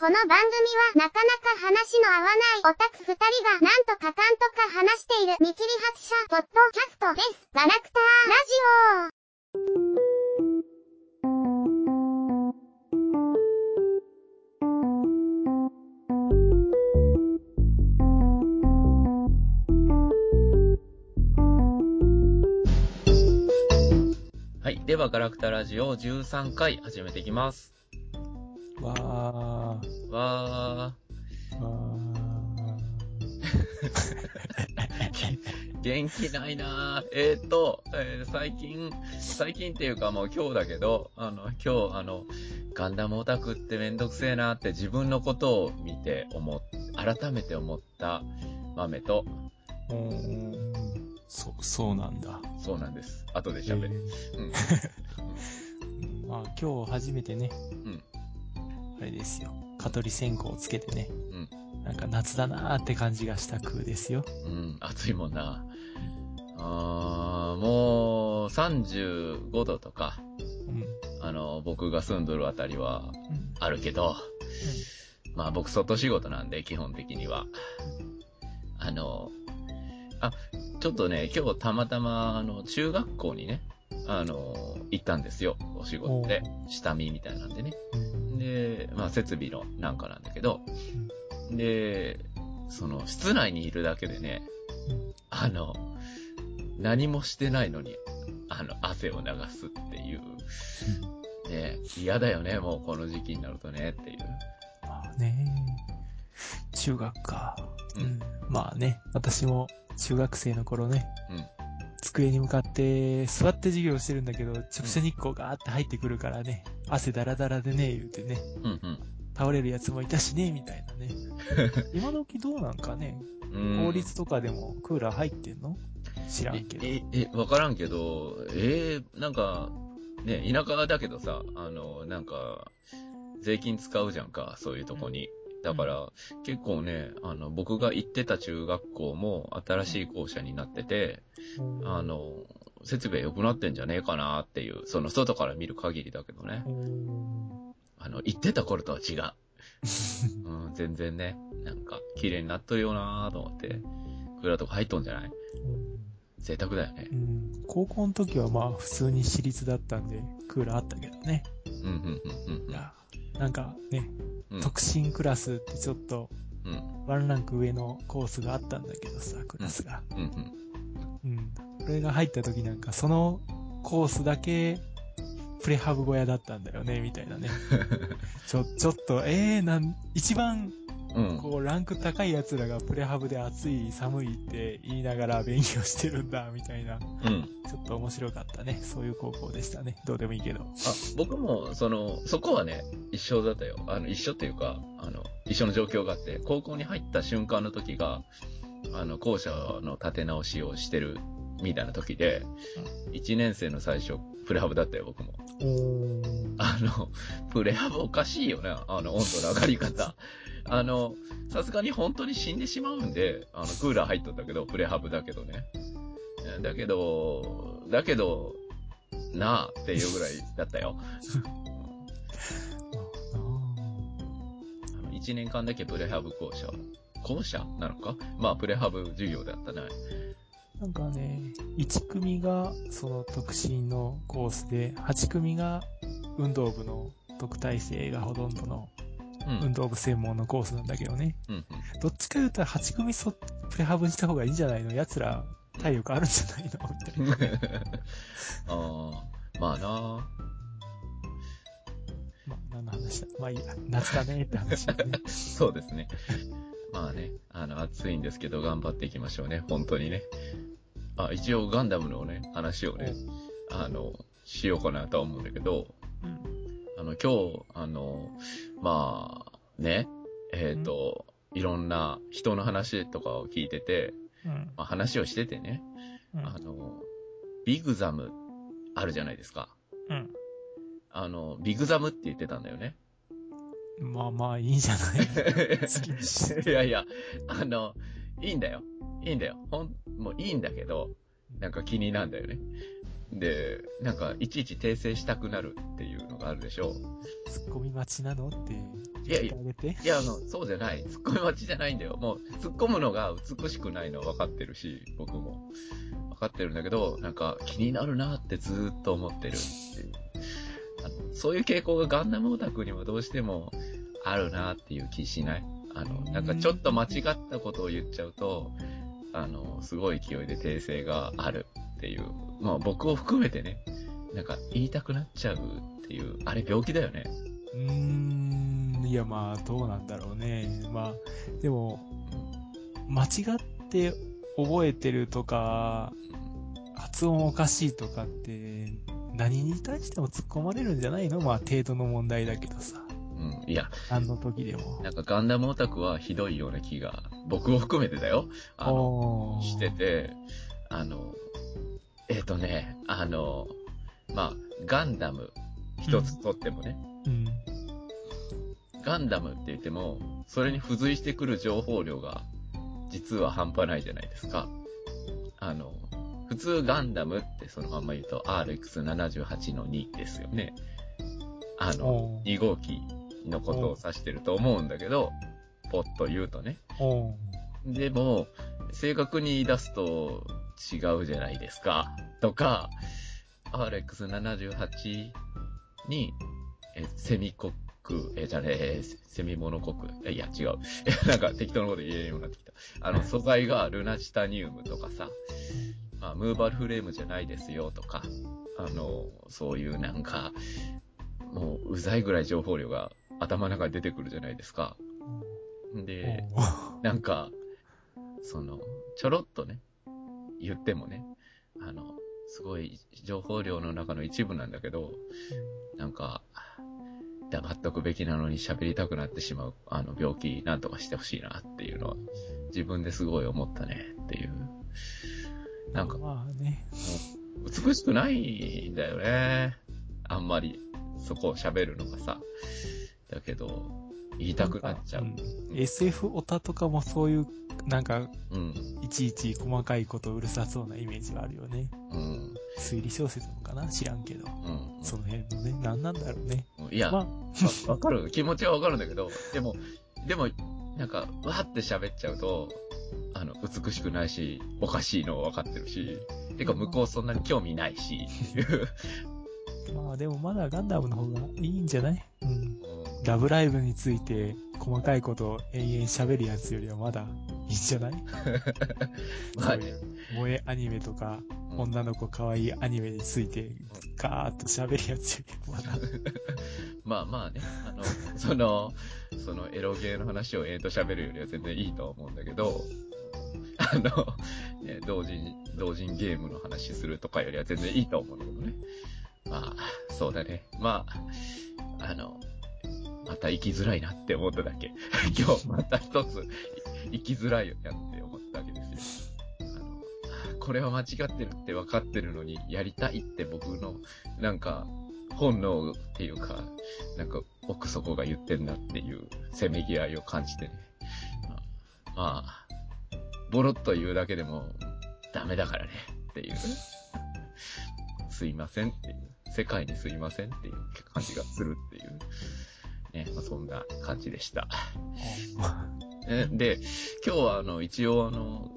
この番組はなかなか話の合わないオタク二人がなんとかかんとか話している見切り発車ポッドキャストです。ガラクターラジオはい。では、ガラクタラジオ13回始めていきます。わー、わわー。ー、元気ないなぁ。えーっと、えー最近、最近っていうかもう今日だけど、あの、今日、あの、ガンダムオタクってめんどくせえなって自分のことを見て思っ、改めて思った豆と、うーん、そ、そうなんだ。そうなんです。後で喋る。うん。う んまあ、今日初めてね、うんあれですよ。蚊取り線香をつけてね、うんなんか夏だなーって感じがした空ですよ。うん、暑いもんな。あーもう、35度とか、うん。あの、僕が住んどるあたりはうん。あるけど、まあ僕外仕事なんで、基本的には。あの、あ、ちょっとね、今日たまたま、あの、中学校にね、あの、行ったんですよ、お仕事で。下見みたいなんでね。うん。で、まあ設備のなんかなんだけど、で、その、室内にいるだけでね、あの、何もしてないのに、あの、汗を流すっていう、ね、嫌だよね、もうこの時期になるとね、っていう。まあね中学か。うんうん。まあね、私も中学生の頃ね、うん。机に向かって座って授業してるんだけど、直射日光がーって入ってくるからね、汗だらだらでね、言うてね、うん倒れるやつもいたしね、みたいなね。今時どうなんかね、うん。公立とかでもクーラー入ってんの？知らんけど。え、え、えわからんけど、えー、なんか、ね、田舎だけどさ、あの、なんか、税金使うじゃんか、そういうとこに。だから、結構ね、あの、僕が行ってた中学校も新しい校舎になってて、あの、設備は良くなってんじゃねえかなっていう、その外から見る限りだけどね。うん、あの、行ってた頃とは違う。うん、全然ね、なんか、綺麗になっとるよなーと思って、クーラーとか入っとんじゃない？贅沢だよねう。ん高校の時はまあ普通に私立だったんで、クーラーあったけどね。うん、うん、うん、うんいやなんかね、うん。特進クラスってちょっとうん、ワンランク上のコースがあったんだけどさ、クラスが。うん、うん。うん。これが入った時なんかそのコースだけプレハブ小屋だったんだよね、みたいなね。ちょ、ちょっと、えー、なん、一番うん。こう、ランク高い奴らがプレハブで暑い、寒いって言いながら勉強してるんだ、みたいな。うん。ちょっと面白かったね。そういう高校でしたね。どうでもいいけど。あ、僕も、その、そこはね、一緒だったよ。あの、一緒っていうか、あの、一緒の状況があって、高校に入った瞬間の時が、あの、校舎の建て直しをしてる、みたいな時で、1年生の最初、プレハブだったよ、僕も。あの、プレハブおかしいよね、あの、温度の上がり方。あの、さすがに本当に死んでしまうんで、あの、クーラー入っとったけど、プレハブだけどね。えだけど、だけど、なあっていうぐらいだったよ。あ あの1年間だけプレハブ校舎、校舎なのか？まあ、プレハブ授業だったね。ーなんかね、1組がその特進のコースで、8組が運動部の特待生がほとんどのうん。運動部専門のコースなんだけどね。うん、どっちか言うと8組そプレハブにした方がいいんじゃないの？奴ら体力あるんじゃないの？みたいな。うん。ああ、まあなまあ、何の話だ？まあいいや。夏だねって話だね。そうですね。まあね、あの、暑いんですけど、頑張っていきましょうね。本当にね。あ、一応ガンダムのね、話をね、あの、しようかなとは思うんだけど、うん。あの、今日、あの、まあ、ね、えっ、と、いろんな人の話とかを聞いてて、うん。まあ、話をしててね、うん。あの、ビグザムあるじゃないですか。うん。あの、ビグザムって言ってたんだよね。まあまあいいんじゃない？好きにして。いやいや、あの、いいんだよ。いいんだよ。ほん、もういいんだけど、なんか気になんだよね。で、なんか、いちいち訂正したくなるっていうのがあるでしょツッコミ待ちなのっていやいや言ってあげて。いや、あの、そうじゃない。突っ込み待ちじゃないんだよ。もう、突っ込むのが美しくないのは分かってるし、僕も。分かってるんだけど、なんか、気になるなってずーっと思ってるっていう。あのそういう傾向がガンダムオタクにもどうしてもあるなっていう気しない？あの、なんかちょっと間違ったことを言っちゃうと、あの、すごい勢いで訂正があるっていう。まあ僕を含めてね、なんか言いたくなっちゃうっていう、あれ病気だよね。うーん、いやまあ、どうなんだろうね。まあ、でも、間違って覚えてるとか、発音おかしいとかって、何に対しても突っ込まれるんじゃないの？まあ、程度の問題だけどさ。うん。いや、何の時でも。なんかガンダムオタクはひどいような気が、僕を含めてだよ。あの、してて、あの、えっ、とね、あの、まあ、ガンダム一つとってもね、うん。ガンダムって言っても、それに付随してくる情報量が、実は半端ないじゃないですか。あの、普通ガンダムってそのまんま言うと RX78 の2ですよね。あの、おー2号機のことを指してると思うんだけど、ポッと言うとね。でも、正確に言い出すと違うじゃないですか。とか、RX78 に、え、セミコック、え、じゃねえ、セミモノコック、えいや、違う。なんか適当なこと言えるようになってきた。あの、素材がルナチタニウムとかさ、まあ、ムーバルフレームじゃないですよとか、あの、そういうなんか、もう、うざいぐらい情報量が頭の中に出てくるじゃないですか。で、なんか、その、ちょろっとね、言ってもね、あの、すごい情報量の中の一部なんだけど、なんか、黙っとくべきなのに喋りたくなってしまう、あの病気なんとかしてほしいなっていうのは、自分ですごい思ったねっていう。なんか、まあね。美しくないんだよね。あんまり、そこを喋るのがさ。だけど、言いたくなっちゃう。ん SF オタとかもそういう、なんか、うん。いちいち細かいことうるさそうなイメージがあるよね。うん。推理小説なのかな？知らんけど。うん。その辺のね、何なんだろうね。いや、まわわかる。気持ちはわかるんだけど、でも、でも、なんか、わーって喋っちゃうと、あの、美しくないし、おかしいのはわかってるし、てか向こうそんなに興味ないし、っていう。あ、まあでもまだガンダムの方がいいんじゃない？うん。うんラブライブについて細かいことを延々喋るやつよりはまだいいんじゃない？まあね、萌えアニメとか、うん女の子可愛いアニメについてガーッと喋るやつよりはまだ。まあまあね、あの、その、そのエロゲーの話をえーと喋るよりは全然いいとは思うんだけど、あの、ね、同人、同人ゲームの話するとかよりは全然いいと思うんだけどね。まあ、そうだね。まあ、あの、また生きづらいなって思っただけ。今日また一つ生きづらいよなって思っただけですよ。これは間違ってるって分かってるのにやりたいって僕の、なんか、本能っていうか、なんか奥底が言ってんなっていうせめぎ合いを感じてね。まあ、ボロッと言うだけでもダメだからねっていう。すいませんっていう。世界にすいませんっていう感じがするっていう。ね、まあ、そんな感じでした。えで、今日はあの、一応あの、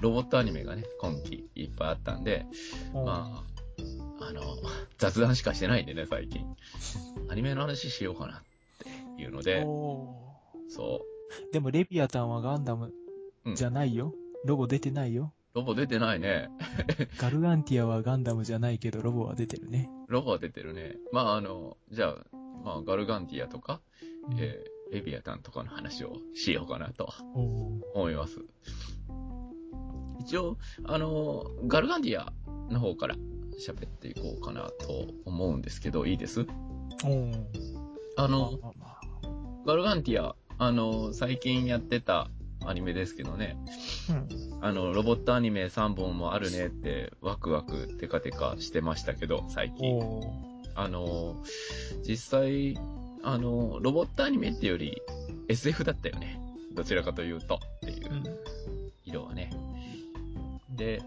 ロボットアニメがね、今期いっぱいあったんで、まあ、あの、雑談しかしてないんでね、最近。アニメの話しようかなっていうので、おそーでもレビアタンはガンダムうんじゃないよ。ロボ出てないよ。う。ロボ出てないね。ガルガンティアはガンダムじゃないけど、ロボは出てるね。ロボは出てるね。まあ、あの、じゃあ、まあ、ガルガンティアとか、うん。えーレビアタンとかの話をしようかなと思います。一応、あの、ガルガンティアの方から喋っていこうかなと思うんですけど、いいです？あの、ガルガンティア、あの、最近やってたアニメですけどね、うん。あの、ロボットアニメ3本もあるねって、ワクワクテカテカしてましたけど、最近。あの、実際、あの、ロボットアニメってより SF だったよね。どちらかというと、っていううん。色はね。で、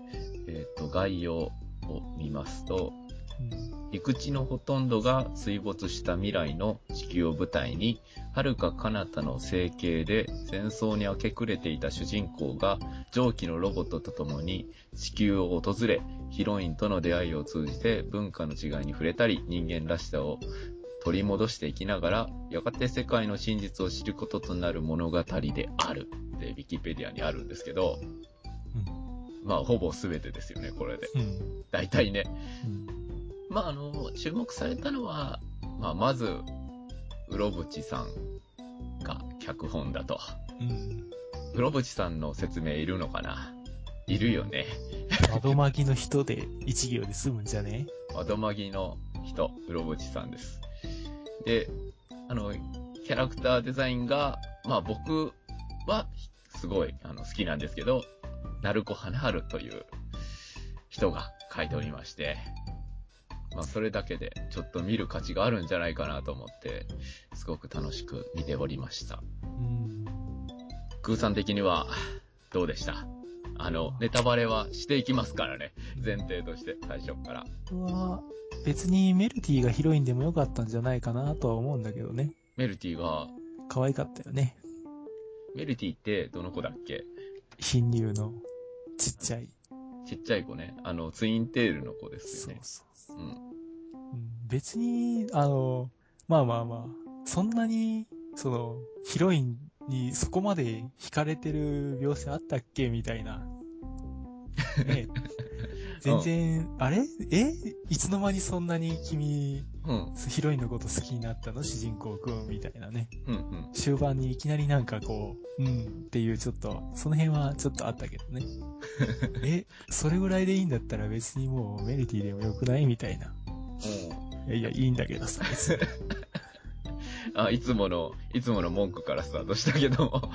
えっ、と、概要をを見ますと、うん。陸地のほとんどが水没した未来の地球を舞台に、遥か彼方の成形で戦争に明け暮れていた主人公が蒸気のロボットと共に地球を訪れ、ヒロインとの出会いを通じて文化の違いに触れたり、人間らしさを取り戻していきながら、やがて世界の真実を知ることとなる物語であるって、ウィキペディアにあるんですけど、まあ、ほぼ全てですよね、これで。うん。大体ね。うん。まあ、あの、注目されたのは、まあ、まず、うろぶちさんが脚本だと。うん。うろぶちさんの説明いるのかな？いるよね。窓まぎの人で一行で済むんじゃね？窓まぎの人、うろぶちさんです。で、あの、キャラクターデザインが、まあ僕はすごいあの好きなんですけど、鳴子花春という人が書いておりまして、まあそれだけでちょっと見る価値があるんじゃないかなと思って、すごく楽しく見ておりました。うん。空さん的にはどうでした？あの、ネタバレはしていきますからね。前提として、最初から。僕は、別にメルティがヒロインでもよかったんじゃないかなとは思うんだけどね。メルティが、可愛かったよね。メルティってどの子だっけ？貧乳のちっちゃい。ちっちゃい子ね。あの、ツインテールの子ですそうよね。そうそう。うん。うん別に、あの、まあまあまあ、そんなに、その、ヒロインにそこまで惹かれてる描写あったっけ？みたいな。ね全然、あれ？え？いつの間にそんなに君、うん。ヒロインのこと好きになったの？主人公くんみたいなね。うん。うん。終盤にいきなりなんかこう、うんっていうちょっと、その辺はちょっとあったけどね。え、それぐらいでいいんだったら別にもうメルティでもよくない？みたいな。いやいや、いいんだけどさ、別に。あ、いつもの、いつもの文句からスタートしたけども。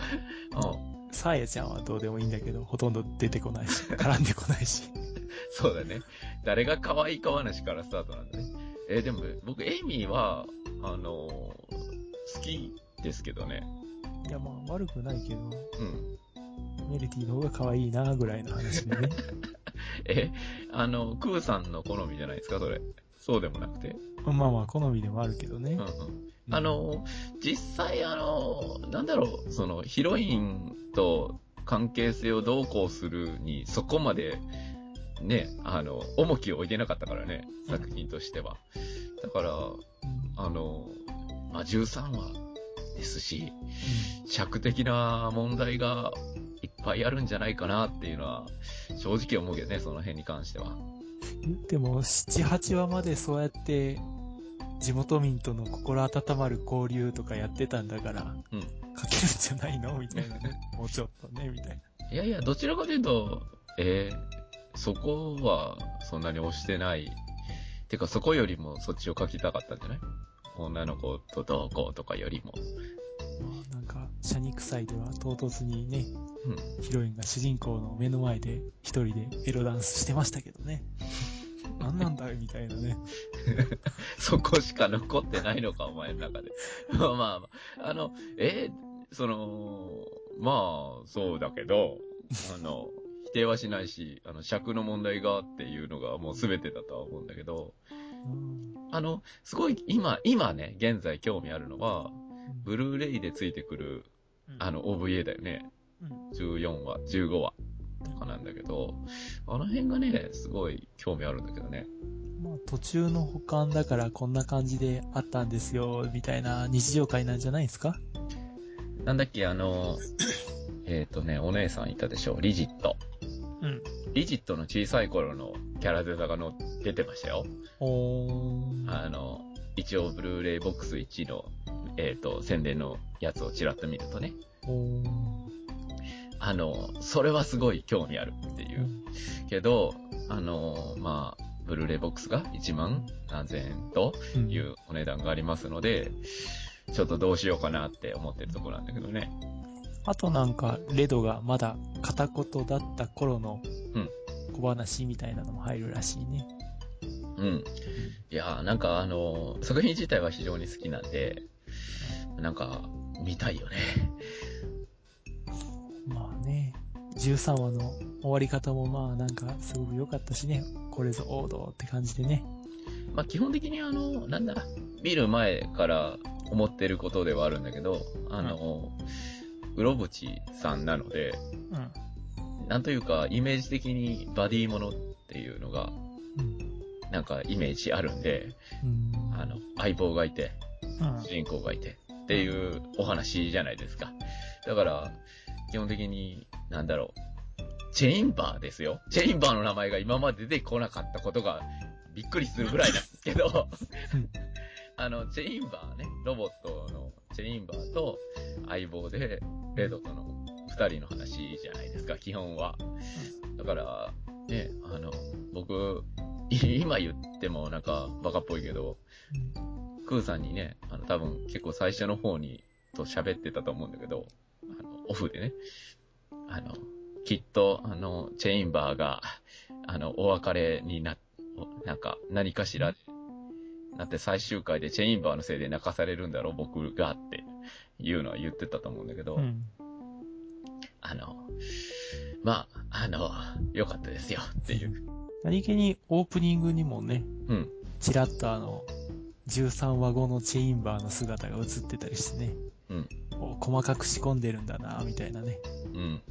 うん。サーヤちゃんはどうでもいいんだけど、ほとんど出てこないし、絡んでこないし。そうだね。誰が可愛いか話からスタートなんだね。えーでも、僕、エイミーは、あのー好きですけどね。いや、まあ悪くないけど、うん。メルティの方が可愛いなぐらいの話でね。え、あの、クーさんの好みじゃないですか、それ。そうでもなくて。まあまあ、好みでもあるけどねうん。うん。あの、実際あの、なんだろう、その、ヒロインと関係性をどうこうするに、そこまで、ね、あの、重きを置いてなかったからね、作品としては。だから、うんあの、まあ、13話ですし、尺的な問題がいっぱいあるんじゃないかなっていうのは、正直思うけどね、その辺に関しては。言っても、7、8話までそうやって、地元民との心温まる交流とかやってたんだから、うん書けるんじゃないの？みたいなね。もうちょっとね、みたいな。いやいや、どちらかというと、えー、そこはそんなに押してない。てか、そこよりもそっちを書きたかったんじゃない？女の子とどうこうとかよりも。まあなんか、シャニクサイでは唐突にね、うん。ヒロインが主人公の目の前で一人でエロダンスしてましたけどね。なんなんだいみたいなね。そこしか残ってないのか、お前の中で。まあまあまあ、あの、えーその、まあ、そうだけど、あの、否定はしないし、あの、尺の問題がっていうのがもう全てだとは思うんだけど、うんあの、すごい、今、今ね、現在興味あるのは、ブルーレイでついてくる、あの、OVA だよね。うん14話、15話とかなんだけど、あの辺がね、すごい興味あるんだけどね。まあ途中の保管だからこんな感じであったんですよ、みたいな日常会なんじゃないですか？なんだっけ、あの、えっ、とね、お姉さんいたでしょ、リジット。うん。リジットの小さい頃のキャラデザがの出てましたよ。おー。あの、一応、ブルーレイボックス1の、えっ、と、宣伝のやつをちらっと見るとね。おー。あの、それはすごい興味あるっていうう。けど、あの、まあ、ブルーレイボックスが1万何千円とうんいうお値段がありますので、ちょっとどうしようかなって思ってるところなんだけどね。あとなんか、レドがまだ片言だった頃のうん小話みたいなのも入るらしいね。うん。いやーなんかあの、作品自体は非常に好きなんで、なんか、見たいよね。まあね、13話の終わり方もまあなんかすごく良かったしね、これぞ王道って感じでね。まあ、基本的にあの、なんだ、見る前から思ってることではあるんだけど、あの、うろぶちさんなので、うん。なんというか、イメージ的にバディものっていうのが、うん。なんかイメージあるんで、うん。あの、相棒がいて、うん主人公がいてっていうお話じゃないですか。だから、基本的に、なんだろう、チェインバーですよ。チェインバーの名前が今まで出てこなかったことがびっくりするぐらいなんですけどうん、あの、チェインバーね、ロボットのチェインバーと相棒で、レドとの二人の話じゃないですか、基本は。だから、ね、あの、僕、い今言ってもなんかバカっぽいけど、クーさんにね、あの、多分結構最初の方にと喋ってたと思うんだけど、オフでね、あの、きっと、あの、チェインバーが、あの、お別れにな、おなんか、何かしらで、なって最終回でチェインバーのせいで泣かされるんだろう、僕がっていうのは言ってたと思うんだけど、うん。あの、まあ、あの、良かったですよっていう。何気にオープニングにもね、うん。ちらっとあの、13話後のチェインバーの姿が映ってたりしてね、うん。お細かく仕込んでるんだな、みたいなね。うん。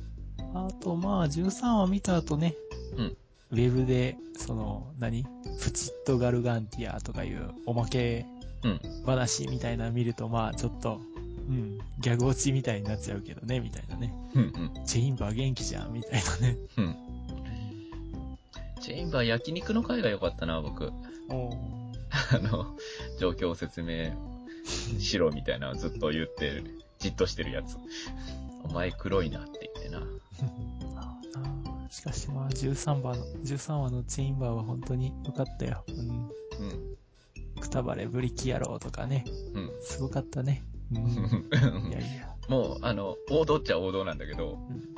あと、まあ、13話見た後ね、うんウェブで、その、何？プチッとガルガンティアとかいうおまけうん。話みたいなの見ると、まあ、ちょっと、うん、ギャグ落ちみたいになっちゃうけどね、みたいなね。うん。うん。チェインバー元気じゃん、みたいなね。うん。チェインバー焼肉の回が良かったな、僕。あの、状況を説明しろみたいなのずっと言ってる、じっとしてるやつ。お前黒いなって言ってな。しかしまあ、13話の、13話のチェインバーは本当に良かったよ。うん。うん。くたばれブリキ野郎とかね。うん。すごかったね。うん。いやいや。もう、あの、王道っちゃ王道なんだけど、うん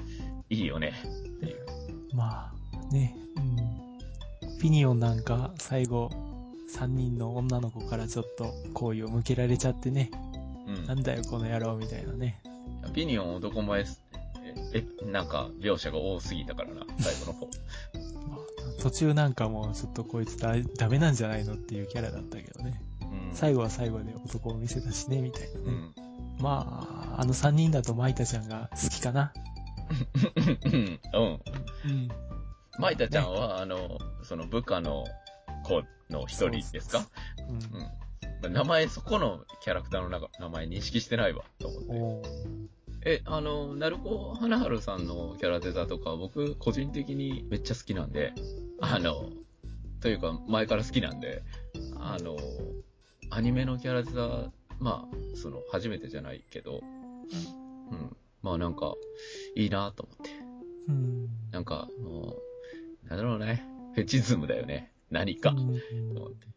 いいよね。っていう。まあ、ね、うん。ピニオンなんか最後、3人の女の子からちょっと好意を向けられちゃってね。うん。なんだよこの野郎みたいなね。ピニオン男前す、え、えなんか、描写が多すぎたからな、最後の方。まあ、途中なんかもうちょっとこいつだダメなんじゃないのっていうキャラだったけどね。うん。最後は最後で男を見せたしね、みたいなね。うん。まあ、あの3人だとマイタちゃんが好きかな。うん。うん。うん。マイタちゃんは、あの、その部下の子の一人ですか？うんうん。名前、そこのキャラクターの中名前認識してないわ、と思って。え、あの、なるこはなはるさんのキャラデザとか、僕、個人的にめっちゃ好きなんで、あの、というか、前から好きなんで、あの、アニメのキャラデザ、まあ、その、初めてじゃないけど、うん。まあなんか、いいなと思って。うん。なんか、もう、なんだろうね。フェチズムだよね。何か。うんと思って。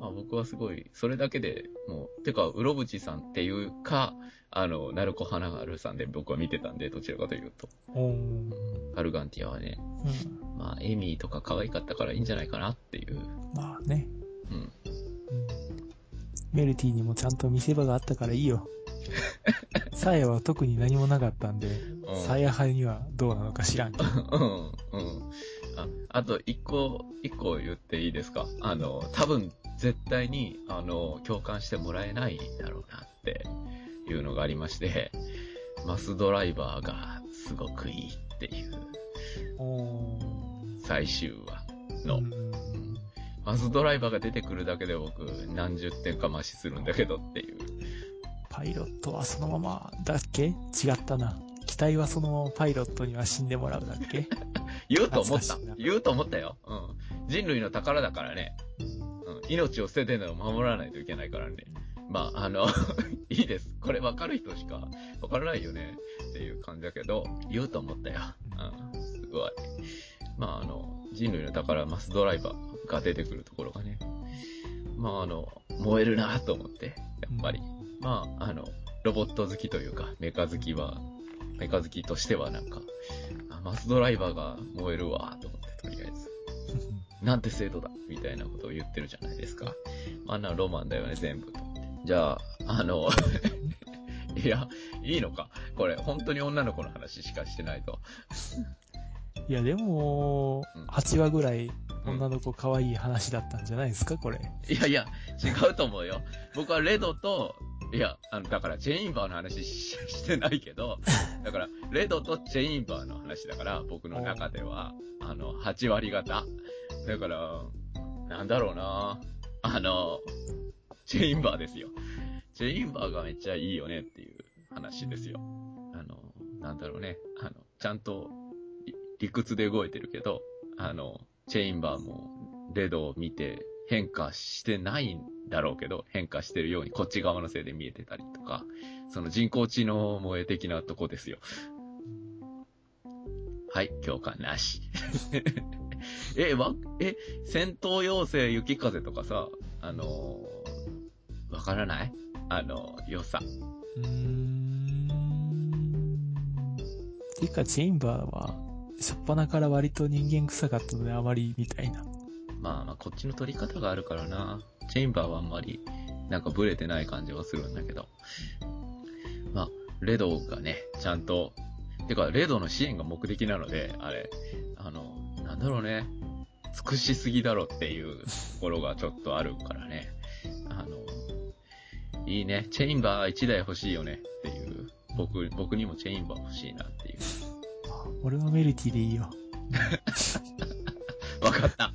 まあ僕はすごい、それだけでもう、てか、うろぶちさんっていうか、あの、なるこはなはるさんで僕は見てたんで、どちらかというと。おーガルガンティアはね、うん。まあ、エミーとか可愛かったからいいんじゃないかなっていう。まあね。うん。うんメルティにもちゃんと見せ場があったからいいよ。サヤは特に何もなかったんで、うんサヤ派にはどうなのか知らんけど。うん、うん。あ、あと、一個、一個言っていいですか？あの、多分、絶対に、あの、共感してもらえないだろうなっていうのがありまして、マスドライバーがすごくいいっていう最終話の、うん。マスドライバーが出てくるだけで僕何十点か増しするんだけどっていう。パイロットはそのままだっけ？違ったな。機体はそのままパイロットには死んでもらうだっけ？言うと思った。言うと思ったよ。うん。人類の宝だからね。うん。命を捨ててのを守らないといけないからね。まあ、あの、いいです。これ分かる人しか分からないよねっていう感じだけど、言うと思ったよ。うん。すごい。まあ、あの、人類の宝、マスドライバーが出てくるところがね。まあ、あの、燃えるなと思って、やっぱり。まあ、あの、ロボット好きというか、メカ好きは、メカ好きとしてはなんか、あマスドライバーが燃えるわと思って、とりあえず。なんて制度だみたいなことを言ってるじゃないですか。あんなロマンだよね、全部。じゃあ、あの、いや、いいのか。これ、本当に女の子の話しかしてないと。いや、でもうん、8話ぐらい女の子可愛い話だったんじゃないですか、これ。いやいや、違うと思うよ。僕はレドと、いや、あの、だから、ジェインバーの話ししてないけど、だから、レドとジェインバーの話だから、僕の中では、あの、8割方。だから、なんだろうなあの、ジェインバーですよ。ジェインバーがめっちゃいいよねっていう話ですよ。あの、なんだろうね。あの、ちゃんと理理屈で動いてるけど、あの、チェインバーもレドを見て変化してないんだろうけど、変化してるようにこっち側のせいで見えてたりとか、その人工知能萌え的なとこですよ。はい、共感なし。え、わ、え、戦闘妖精雪風とかさ、あのーわからない？あの、良さ。うーん。ていうか、チェインバーは、しょっぱなから割と人間臭かったので、あまりみたいな。まあまあ、こっちの取り方があるからな。チェインバーはあんまり、なんかブレてない感じはするんだけど。まあ、レドがね、ちゃんと、てか、レドの支援が目的なので、あれ、あの、なんだろうね、尽くしすぎだろっていう ところがちょっとあるからね。あの、いいね、チェインバー1台欲しいよねっていう、僕、僕にもチェインバー欲しいなっていう。俺はメルティでいいよ。わかった。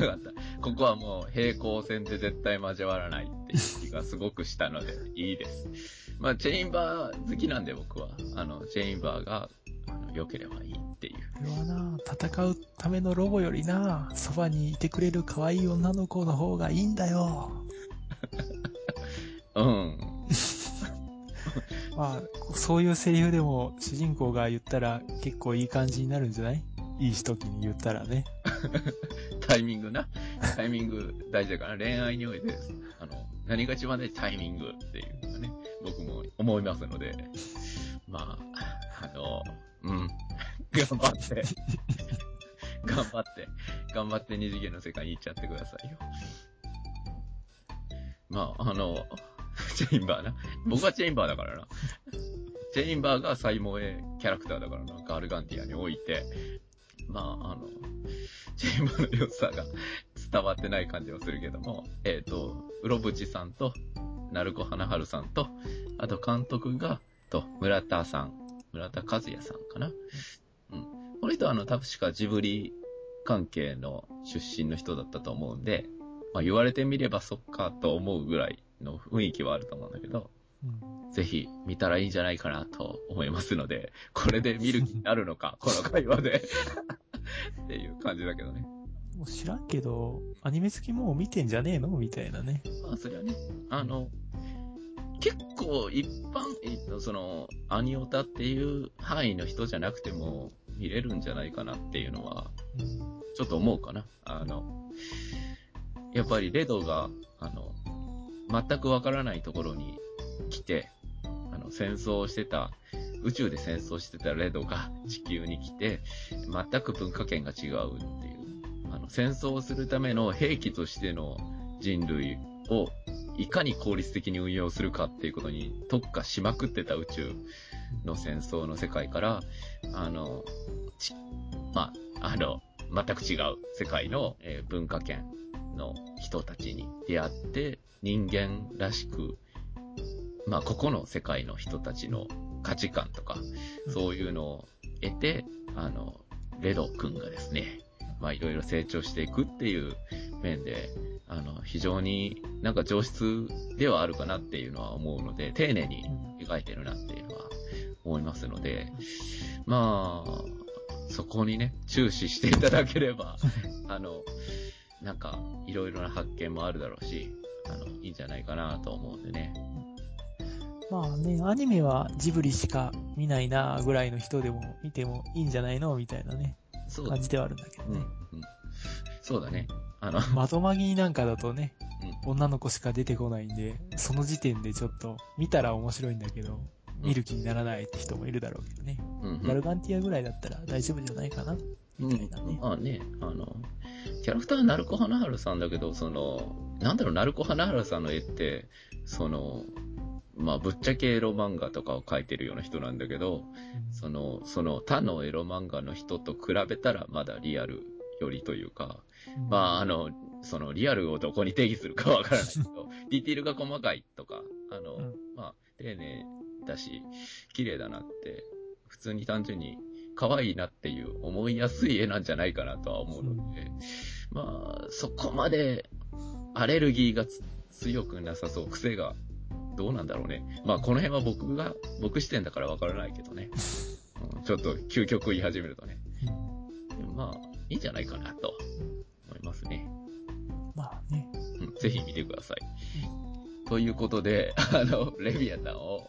わかった。ここはもう平行線で絶対交わらないっていう気がすごくしたので、いいです。まあ、チェインバー好きなんで僕は、あの、チェインバーが、あの、良ければいいっていう。これはな、戦うためのロボよりな、そばにいてくれる可愛い女の子の方がいいんだよ。うん。まあ、そういうセリフでも主人公が言ったら結構いい感じになるんじゃない？いい時に言ったらね。タイミングな。タイミング大事だから、恋愛において、あの、何が一番大事タイミングっていうのがね、僕も思いますので、まあ、あの、うん、頑張って、頑張って、頑張って二次元の世界に行っちゃってくださいよ。まあ、あの、チェインバーな。僕はチェインバーだからな。チェインバーが最萌えキャラクターだからな。ガルガンティアにおいて。まあ、あの、チーの良さが伝わってない感じはするけども、えっ、と、うろぶちさんと、鳴子花春さんと、あと監督が、と、村田さん、村田和也さんかな。うん。この人はあの、確かジブリ関係の出身の人だったと思うんで、まあ言われてみればそっかと思うぐらいの雰囲気はあると思うんだけど、うん、ぜひ見たらいいんじゃないかなと思いますので、これで見る気になるのか、この会話で。っていう感じだけどね。もう知らんけど、アニメ好きもう見てんじゃねえのみたいなね。まあ、それはね、あの、結構一般、えっとその、アニオタっていう範囲の人じゃなくても見れるんじゃないかなっていうのは、うんちょっと思うかな。あの、やっぱりレドが、あの、全くわからないところに来て、あの、戦争してた、宇宙で戦争してたレドが地球に来て、全く文化圏が違うっていう、あの、戦争をするための兵器としての人類をいかに効率的に運用するかっていうことに特化しまくってた宇宙の戦争の世界から、あの、ちまあ、あの、全く違う世界の、えー文化圏の人たちに出会って、人間らしく、まあ、ここの世界の人たちの価値観とか、そういうのを得て、あの、レド君がですね、まあ、いろいろ成長していくっていう面で、あの、非常になんか上質ではあるかなっていうのは思うので、丁寧に描いてるなっていうのは思いますので、まあ、そこにね、注視していただければ、あの、なんか、いろいろな発見もあるだろうし、あの、いいんじゃないかなと思うんでね。まあね、アニメはジブリしか見ないなぐらいの人でも見てもいいんじゃないのみたいなね、そうだ感じではあるんだけどうん、ねう。ん。そうだね。あの、窓マギなんかだとね、女の子しか出てこないんで、その時点でちょっと見たら面白いんだけど、見る気にならないって人もいるだろうけどね。うん、うん。ガルガンティアぐらいだったら大丈夫じゃないかな？みたいなね。まあね、あの、キャラクターは鳴子花春さんだけど、その、なんだろう、鳴子花春さんの絵って、その、まあ、ぶっちゃけエロ漫画とかを描いてるような人なんだけど、その、その他のエロ漫画の人と比べたらまだリアルよりというか、うん。まあ、あの、その、リアルをどこに定義するかわからないけど、ディティールが細かいとか、あの、うん。まあ、丁寧だし、綺麗だなって、普通に単純に可愛いなっていう思いやすい絵なんじゃないかなとは思うので、まあ、そこまでアレルギーがつ強くなさそう、癖がどうなんだろうね。まあ、この辺は僕が、僕視点だからわからないけどね。うんちょっと究極言い始めるとね。うんでもまあ、いいんじゃないかなと思いますね。まあね。うん、ぜひ見てください。ということで、あの、レビアタンを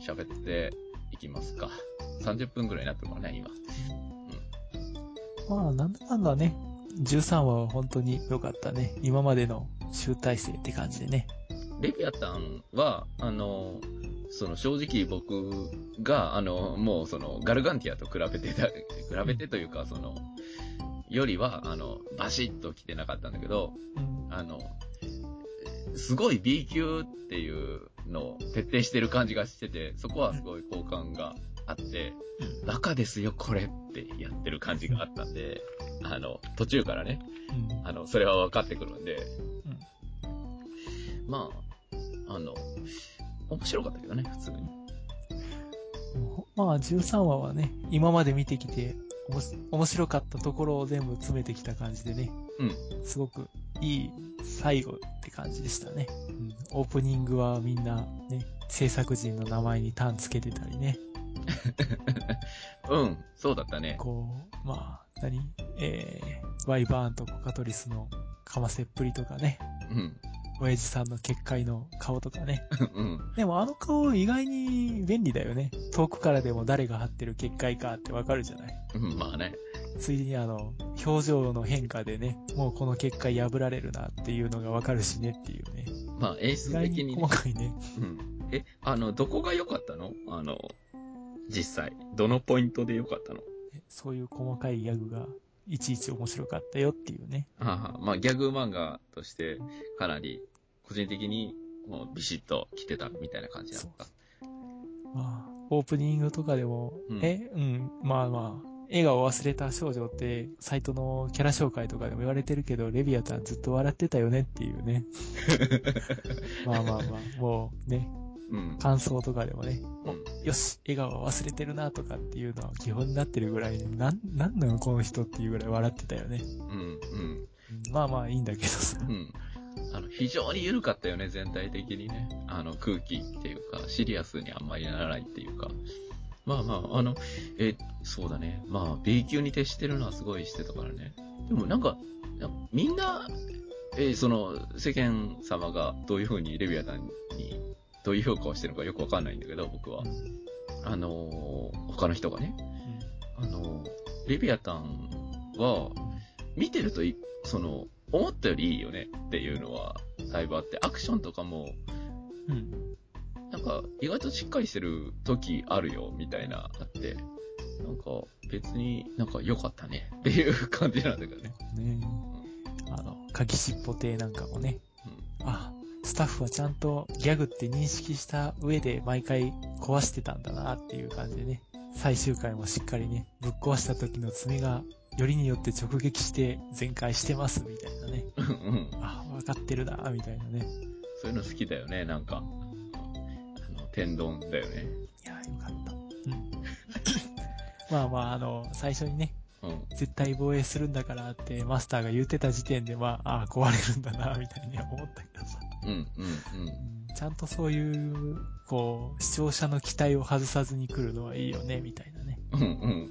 喋っていきますか。30分くらいになってるからね、今。まあ、なんだかんだね、13話は本当に良かったね。今までの集大成って感じでね。レビアタンは、あの、その正直僕が、あの、もうそのガルガンティアと比べてた、比べてというか、その、よりは、あの、バシッと来てなかったんだけど、うん。あの、すごい B 級っていうのを徹底してる感じがしてて、そこはすごい好感があって、バカですよ、これってやってる感じがあったんで、あの、途中からね、うん。あの、それは分かってくるんで、まあ、あの、面白かったけどね、普通に。まあ、13話はね、今まで見てきて、おもし面白かったところを全部詰めてきた感じでね。うん。すごくいい最後って感じでしたね。うん、オープニングはみんなね、制作人の名前にターンつけてたりね。うん、そうだったね。こう、まあ、何？えー、ワイバーンとコカトリスのかませっぷりとかね。うん。親父さんの結界の顔とかね。うん。でもあの顔意外に便利だよね。遠くからでも誰が貼ってる結界かってわかるじゃない。うん。まあね。ついでにあの、表情の変化でね、もうこの結界破られるなっていうのがわかるしねっていうね。まあ演意出的にね。細かいね。うん。え、あの、どこが良かったの？あの、実際。どのポイントで良かったの？そういう細かいギャグがいちいち面白かったよっていうね。ああまあギャグ漫画としてかなり個人的にもうビシッと来てたみたいな感じだった。まあ、オープニングとかでも、うんえ、うん、まあまあ、笑顔を忘れた少女って、サイトのキャラ紹介とかでも言われてるけど、レビアタンずっと笑ってたよねっていうね。まあまあまあ、もうね、うん。感想とかでもね、うん。よし、笑顔を忘れてるなとかっていうのは基本になってるぐらいで、なん、なんなのこの人っていうぐらい笑ってたよね。うん。うん。うんまあまあいいんだけどさ。うん。あの、非常に緩かったよね、全体的にね。あの、空気っていうか、シリアスにあんまりならないっていうか。まあまあ、あの、え、そうだね。まあ、B 級に徹してるのはすごいしてたからね。でもなんか、なみんな、えーその、世間様がどういう風にレビアタンに、どういう評価をしてるのかよくわかんないんだけど、僕はう。んあのー他の人がね。あのーレビアタンは、見てるとい、その、思ったよりいいよねっていうのは、だいぶあって、アクションとかも、うん。うん。なんか、意外としっかりしてる時あるよ、みたいな、あって、なんか、別になんか良かったねっていう感じなんだけどね。ねあの、鍵しっぽ亭なんかもね、うん。あ、スタッフはちゃんとギャグって認識した上で毎回壊してたんだなっていう感じでね、最終回もしっかりね、ぶっ壊した時の爪がよりによって直撃して全開してますみたいなね。うんうん。あ、わかってるなみたいなね。そういうの好きだよね、なんか。あの、天丼だよね。いや、よかった。うん。まあまあ、あの、最初にね、うん。絶対防衛するんだからってマスターが言ってた時点で、まあ、あ壊れるんだなみたいには思ったけどさ。うん、うん、うん。うんちゃんとそういう、こう、視聴者の期待を外さずに来るのはいいよね、みたいなね。うんうん。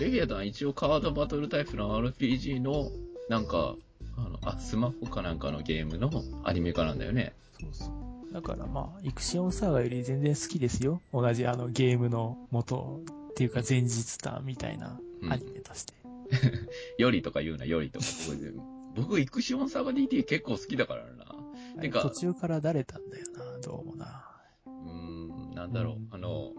レビアタン一応カードバトルタイプの RPG の、なんか、あの、あ、スマホかなんかのゲームのアニメ化なんだよね。そうそう。だからまあ、イクシオンサーガより全然好きですよ。同じあのゲームの元っていうか前日談みたいなアニメとして。よりとか言うな、よりとか。僕、イクシオンサガ DT 結構好きだからな。てか途中からだれたんだよな、どうもな。うーん、なんだろううん、あの、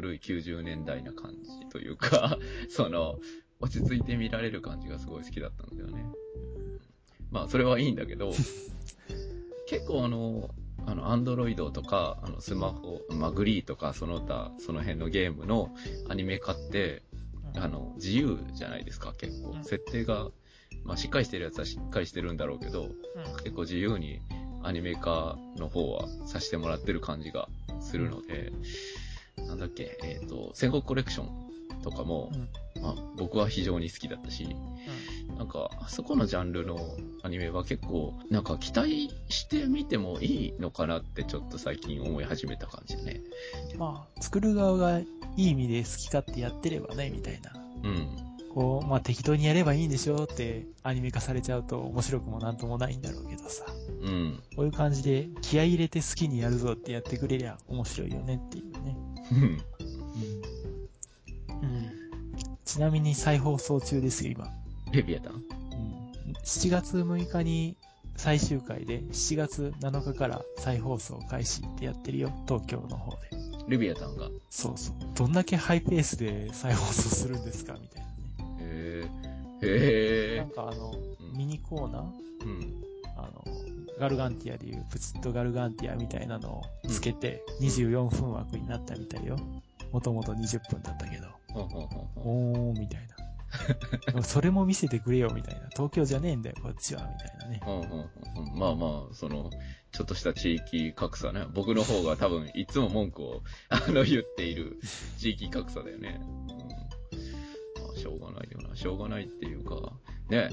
古い90年代な感じというか、その、落ち着いて見られる感じがすごい好きだったんだよね。まあ、それはいいんだけど、結構あの、あの、アンドロイドとか、あの、スマホ、まあ、グリーとか、その他、その辺のゲームのアニメ化って、うんあの、自由じゃないですか、結構う。ん設定が、まあ、しっかりしてるやつはしっかりしてるんだろうけど、うん結構自由にアニメ化の方はさせてもらってる感じがするので、なんだっけ、えっ、と、戦国コレクションとかも、まあ、僕は非常に好きだったし、なんか、あそこのジャンルのアニメは結構、なんか期待してみてもいいのかなってちょっと最近思い始めた感じね。うんまあ、作る側がいい意味で好き勝手やってればね、みたいな。うん。こう、まあ適当にやればいいんでしょってアニメ化されちゃうと面白くもなんともないんだろうけどさ。うん。こういう感じで気合い入れて好きにやるぞってやってくれりゃ面白いよねっていうね。うん。うん。うん。ちなみに再放送中ですよ、今。レビアタンうん。7月6日に最終回で、7月7日から再放送開始ってやってるよ、東京の方で。レビアタンが。そうそう。どんだけハイペースで再放送するんですかみたいなね。へえ。へえなん。かあの、うんミニコーナー？うん。ガルガンティアでいうプチッとガルガンティアみたいなのをつけて24分枠になったみたいよ。もともと20分だったけど。おー、みたいな。それも見せてくれよ、みたいな。東京じゃねえんだよ、こっちは、みたいなね。ほんほんほんまあまあ、その、ちょっとした地域格差ね。僕の方が多分いつも文句を、あの、言っている地域格差だよね。うん。まあ、しょうがないよな。しょうがないっていうか、ね。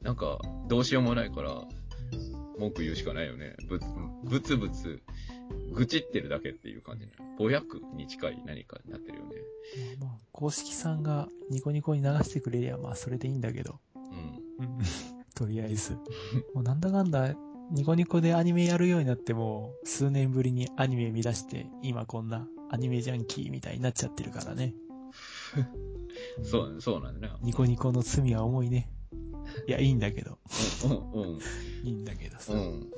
なんか、どうしようもないから、文句言うしかないよね。ぶつ、ぶつぶつ、愚痴ってるだけっていう感じね。ぼやくに近い何かになってるよね。まあまあ、公式さんがニコニコに流してくれりゃ、まあ、それでいいんだけど。うん。う んとりあえず。もうなんだかんだ、ニコニコでアニメやるようになっても、数年ぶりにアニメ見出して、今こんなアニメジャンキーみたいになっちゃってるからね。そう、そうなんだね。ニコニコの罪は重いね。いや、いいんだけど。うん、うん、いいんだけどさ。うん。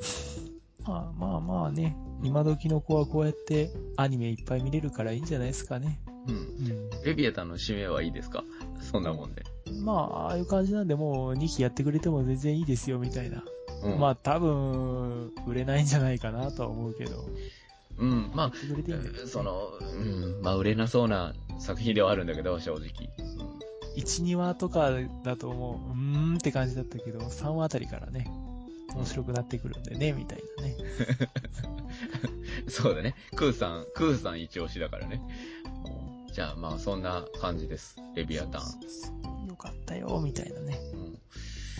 まあまあまあね、今時の子はこうやってアニメいっぱい見れるからいいんじゃないですかね。うん。うん。レビアタンの締めはいいですか？そんなもんで。まあ、ああいう感じなんで、もう2期やってくれても全然いいですよ、みたいな。うん。まあ、多分、売れないんじゃないかなとは思うけど。うん、まあ、その、うん、まあ、売れなそうな作品ではあるんだけど、正直。1、2話とかだともう、うーんって感じだったけど、3話あたりからね、面白くなってくるんでね、みたいなね。うん、そうだね。クーさん、クーさん一押しだからね。うんじゃあ、まあ、そんな感じです。レビアタン。よかったよ、みたいなね。うん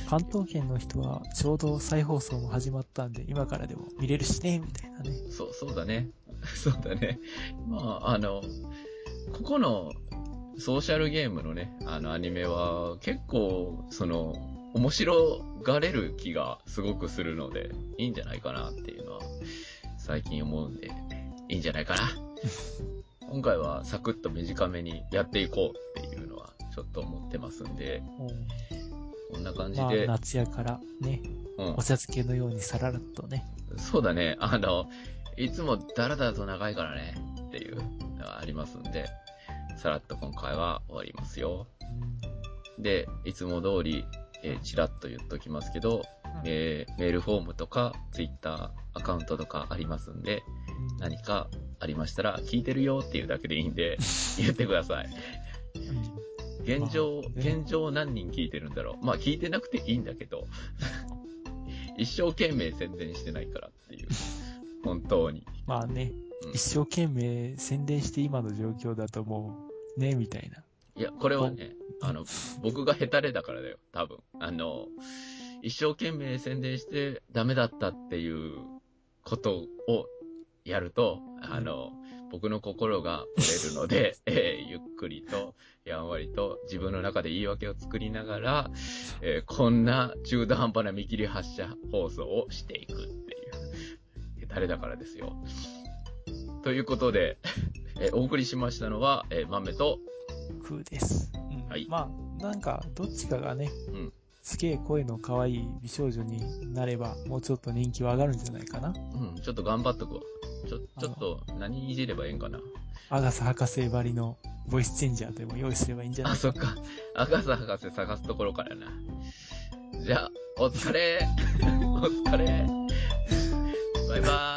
関東圏の人はちょうど再放送も始まったんで、今からでも見れるしね、みたいなね。そう、そうだね。そうだね。まあ、あの、ここのソーシャルゲームのね、あのアニメは結構、その、面白がれる気がすごくするので、いいんじゃないかなっていうのは、最近思うんで、いいんじゃないかな。今回はサクッと短めにやっていこうっていうのは、ちょっと思ってますんで、こんな感じまあ、で、夏やからね、うんお茶漬けのようにさらっとね。そうだね。あの、いつもダラダラと長いからね、っていうのがありますんで、さらっと今回は終わりますよ。で、いつも通り、えーちらっと言っときますけど、えーメールフォームとか、ツイッターアカウントとかありますんで、うん何かありましたら、聞いてるよっていうだけでいいんで、言ってください。うん現状、現状何人聞いてるんだろう。まあ聞いてなくていいんだけど、一生懸命宣伝してないからっていう。本当に。まあね、うん一生懸命宣伝して今の状況だともう、ね、みたいな。いや、これはね、あの、僕がヘタレだからだよ、多分。あの、一生懸命宣伝してダメだったっていうことをやると、あの、僕の心が折れるので、えーゆっくりと、やんわりと自分の中で言い訳を作りながら、えーこんな中途半端な見切り発車放送をしていくっていう、ヘタレだからですよ。ということで、えーお送りしましたのは、えー豆と、空です。うんはいまあ、なんか、どっちかがね、うんすげえ声の可愛い美少女になれば、もうちょっと人気は上がるんじゃないかな。うん、ちょっと頑張っとくわ。ちょ、ちょっと、何いじればええんかな。アガサ博士ばりのボイスチェンジャーでも用意すればいいんじゃない？あ、そっか。赤瀬博士探すところからやな。じゃあ、お疲れ。お疲れ。バイバーイ。